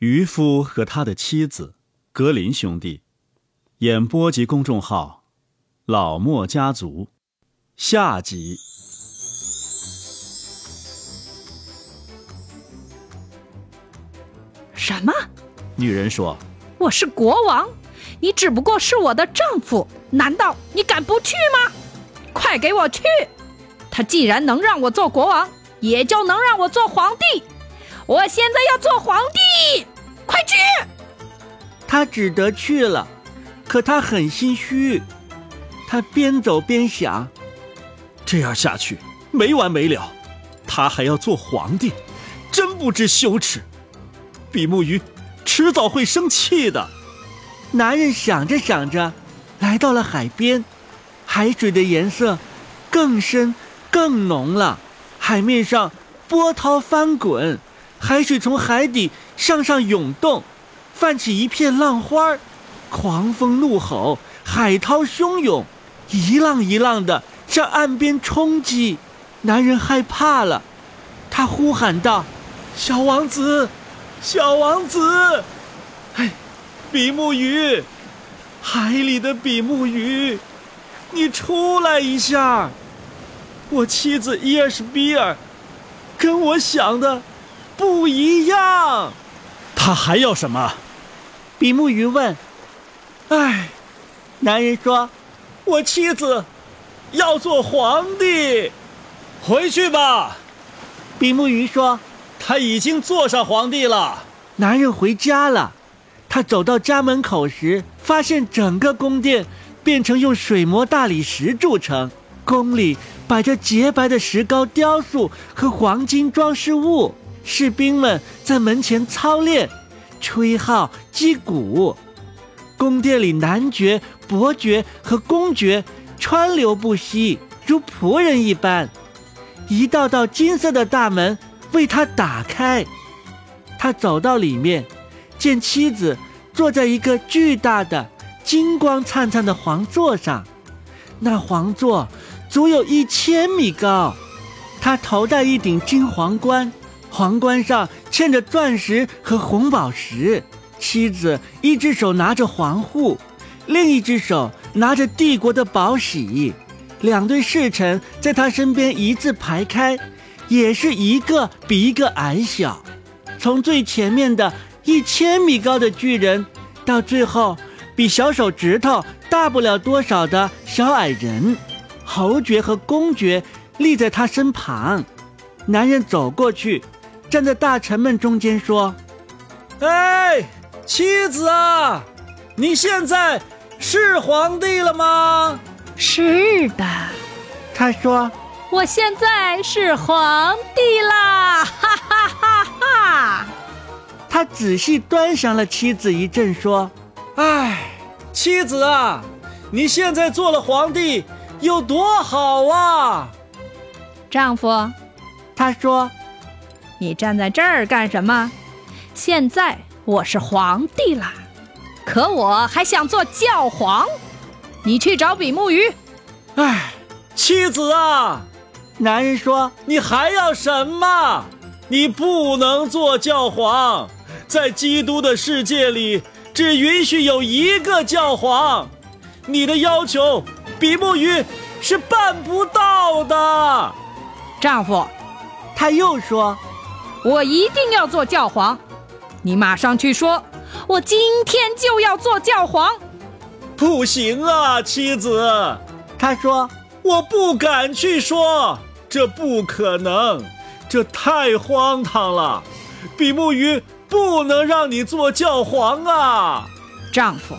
渔夫和他的妻子格林兄弟，演播及公众号“老莫家族”下集。什么？女人说我是国王，你只不过是我的丈夫，难道你敢不去吗？快给我去！他既然能让我做国王，也就能让我做皇帝。我现在要做皇帝，快去！他只得去了，可他很心虚。他边走边想：这样下去没完没了，他还要做皇帝，真不知羞耻。比目鱼迟早会生气的。男人想着想着，来到了海边，海水的颜色更深更浓了，海面上波涛翻滚。海水从海底向上涌动，泛起一片浪花狂风怒吼，海涛汹涌，一浪一浪的向岸边冲击。男人害怕了，他呼喊道：“小王子，小王子！哎，比目鱼，海里的比目鱼，你出来一下！我妻子伊尔什比尔，跟我想的。”不一样，他还要什么？比目鱼问。唉，男人说：“我妻子要做皇帝，回去吧。”比目鱼说：“他已经坐上皇帝了。”男人回家了。他走到家门口时，发现整个宫殿变成用水磨大理石铸成，宫里摆着洁白的石膏雕塑和黄金装饰物。士兵们在门前操练，吹号、击鼓。宫殿里男爵、伯爵和公爵川流不息，如仆人一般。一道道金色的大门为他打开。他走到里面，见妻子坐在一个巨大的、金光灿灿的皇座上。那皇座足有一千米高。他头戴一顶金皇冠。皇冠上嵌着钻石和红宝石，妻子一只手拿着皇护，另一只手拿着帝国的宝玺，两队侍臣在他身边一字排开，也是一个比一个矮小，从最前面的一千米高的巨人，到最后比小手指头大不了多少的小矮人，侯爵和公爵立在他身旁，男人走过去。站在大臣们中间说：“哎，妻子啊，你现在是皇帝了吗？”“是的。”他说：“我现在是皇帝啦！”哈哈哈哈。他仔细端详了妻子一阵，说：“哎，妻子啊，你现在做了皇帝有多好啊！”丈夫，他说。你站在这儿干什么？现在我是皇帝啦，可我还想做教皇。你去找比目鱼。哎，妻子啊，男人说：“你还要什么？你不能做教皇，在基督的世界里，只允许有一个教皇。你的要求，比目鱼是办不到的。”丈夫，他又说。我一定要做教皇，你马上去说，我今天就要做教皇。不行啊，妻子，他说我不敢去说，这不可能，这太荒唐了。比目鱼不能让你做教皇啊，丈夫。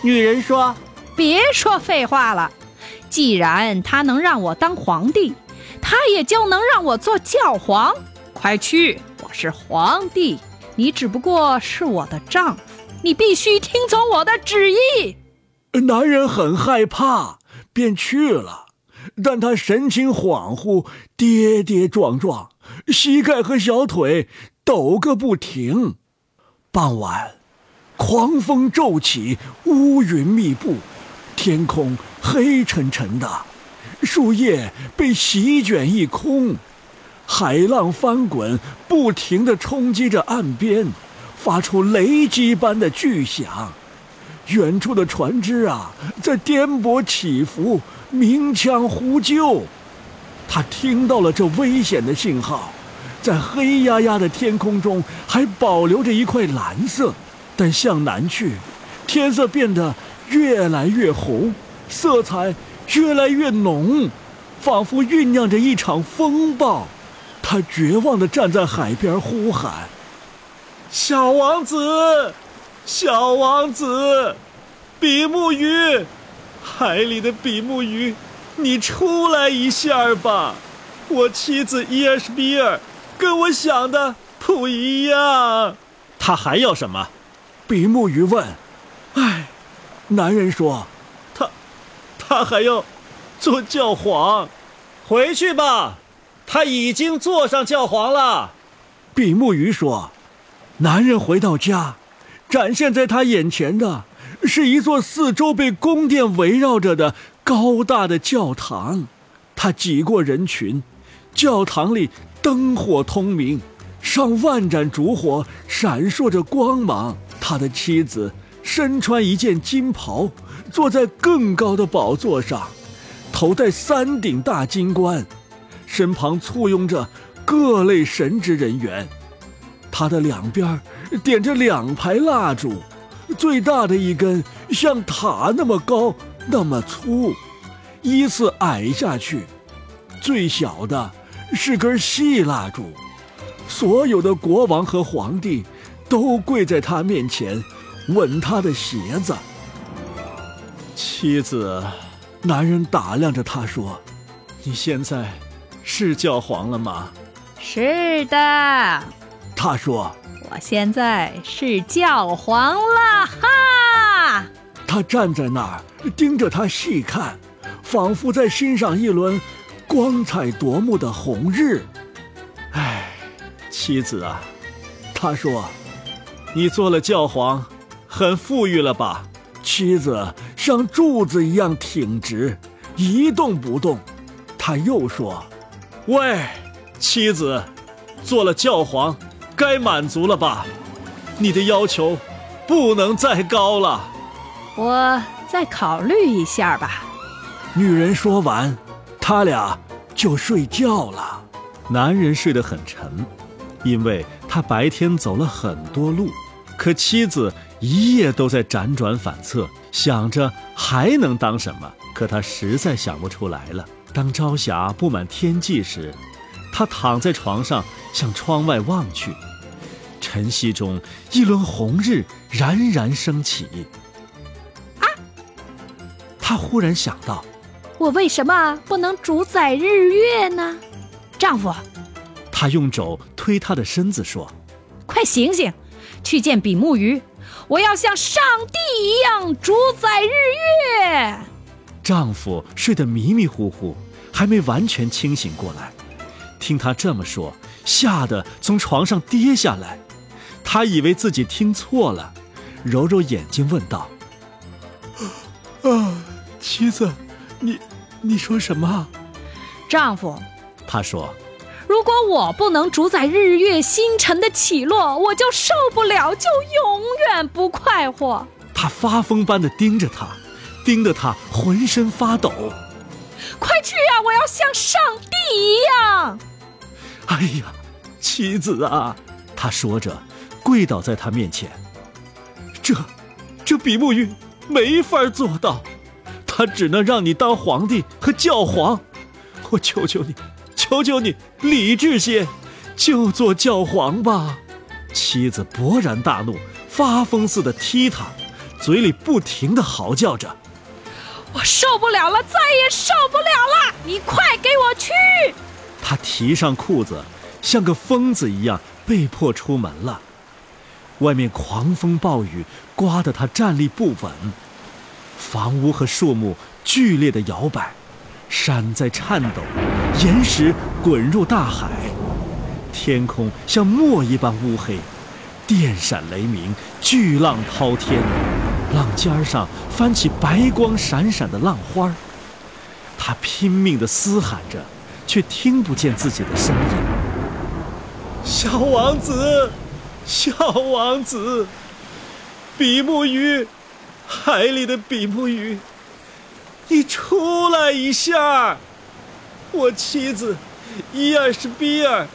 女人说，别说废话了，既然他能让我当皇帝，他也就能让我做教皇。快去。是皇帝，你只不过是我的丈夫，你必须听从我的旨意。男人很害怕，便去了，但他神情恍惚，跌跌撞撞，膝盖和小腿抖个不停。傍晚，狂风骤起，乌云密布，天空黑沉沉的，树叶被席卷一空。海浪翻滚，不停地冲击着岸边，发出雷击般的巨响。远处的船只啊，在颠簸起伏，鸣枪呼救。他听到了这危险的信号，在黑压压的天空中还保留着一块蓝色，但向南去，天色变得越来越红，色彩越来越浓，仿佛酝酿着一场风暴。他绝望地站在海边，呼喊：“小王子，小王子，比目鱼，海里的比目鱼，你出来一下吧！我妻子伊尔什比尔跟我想的不一样。”他还要什么？比目鱼问。“哎，男人说，他，他还要做教皇。回去吧。”他已经坐上教皇了，比目鱼说：“男人回到家，展现在他眼前的是一座四周被宫殿围绕着的高大的教堂。他挤过人群，教堂里灯火通明，上万盏烛火闪烁着光芒。他的妻子身穿一件金袍，坐在更高的宝座上，头戴三顶大金冠。”身旁簇拥着各类神职人员，他的两边点着两排蜡烛，最大的一根像塔那么高那么粗，依次矮下去；最小的是根细蜡烛。所有的国王和皇帝都跪在他面前，吻他的鞋子。妻子，男人打量着他说：“你现在。”是教皇了吗？是的，他说：“我现在是教皇了。”哈！他站在那儿盯着他细看，仿佛在欣赏一轮光彩夺目的红日。唉，妻子啊，他说：“你做了教皇，很富裕了吧？”妻子像柱子一样挺直，一动不动。他又说。喂，妻子，做了教皇，该满足了吧？你的要求不能再高了。我再考虑一下吧。女人说完，他俩就睡觉了。男人睡得很沉，因为他白天走了很多路。可妻子一夜都在辗转反侧，想着还能当什么，可他实在想不出来了。当朝霞布满天际时，他躺在床上向窗外望去，晨曦中一轮红日冉冉升起。啊！他忽然想到，我为什么不能主宰日月呢？丈夫，他用肘推他的身子说：“快醒醒，去见比目鱼，我要像上帝一样主宰日月。”丈夫睡得迷迷糊糊，还没完全清醒过来。听他这么说，吓得从床上跌下来。他以为自己听错了，揉揉眼睛问道：“啊，妻子，你你说什么？”丈夫，他说：“如果我不能主宰日月星辰的起落，我就受不了，就永远不快活。”他发疯般的盯着他。盯得他浑身发抖，快去呀！我要像上帝一样。哎呀，妻子啊！他说着，跪倒在他面前。这，这比目鱼没法做到，他只能让你当皇帝和教皇。我求求你，求求你，理智些，就做教皇吧！妻子勃然大怒，发疯似的踢他，嘴里不停的嚎叫着。我受不了了，再也受不了了！你快给我去！他提上裤子，像个疯子一样被迫出门了。外面狂风暴雨，刮得他站立不稳。房屋和树木剧烈的摇摆，山在颤抖，岩石滚入大海。天空像墨一般乌黑，电闪雷鸣，巨浪滔天。浪尖上翻起白光闪闪的浪花他拼命地嘶喊着，却听不见自己的声音。小王子，小王子，比目鱼，海里的比目鱼，你出来一下！我妻子伊尔是比尔，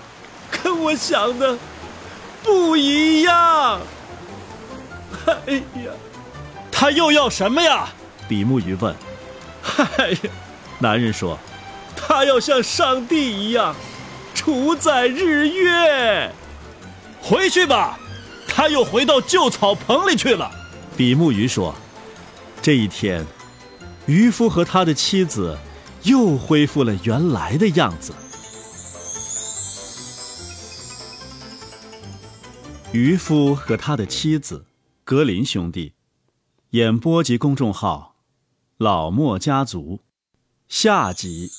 跟我想的不一样。哎呀，他又要什么呀？比目鱼问。哎呀，男人说，他要像上帝一样主宰日月。回去吧，他又回到旧草棚里去了。比目鱼说：“这一天，渔夫和他的妻子又恢复了原来的样子。”渔夫和他的妻子，格林兄弟，演播及公众号“老莫家族”，下集。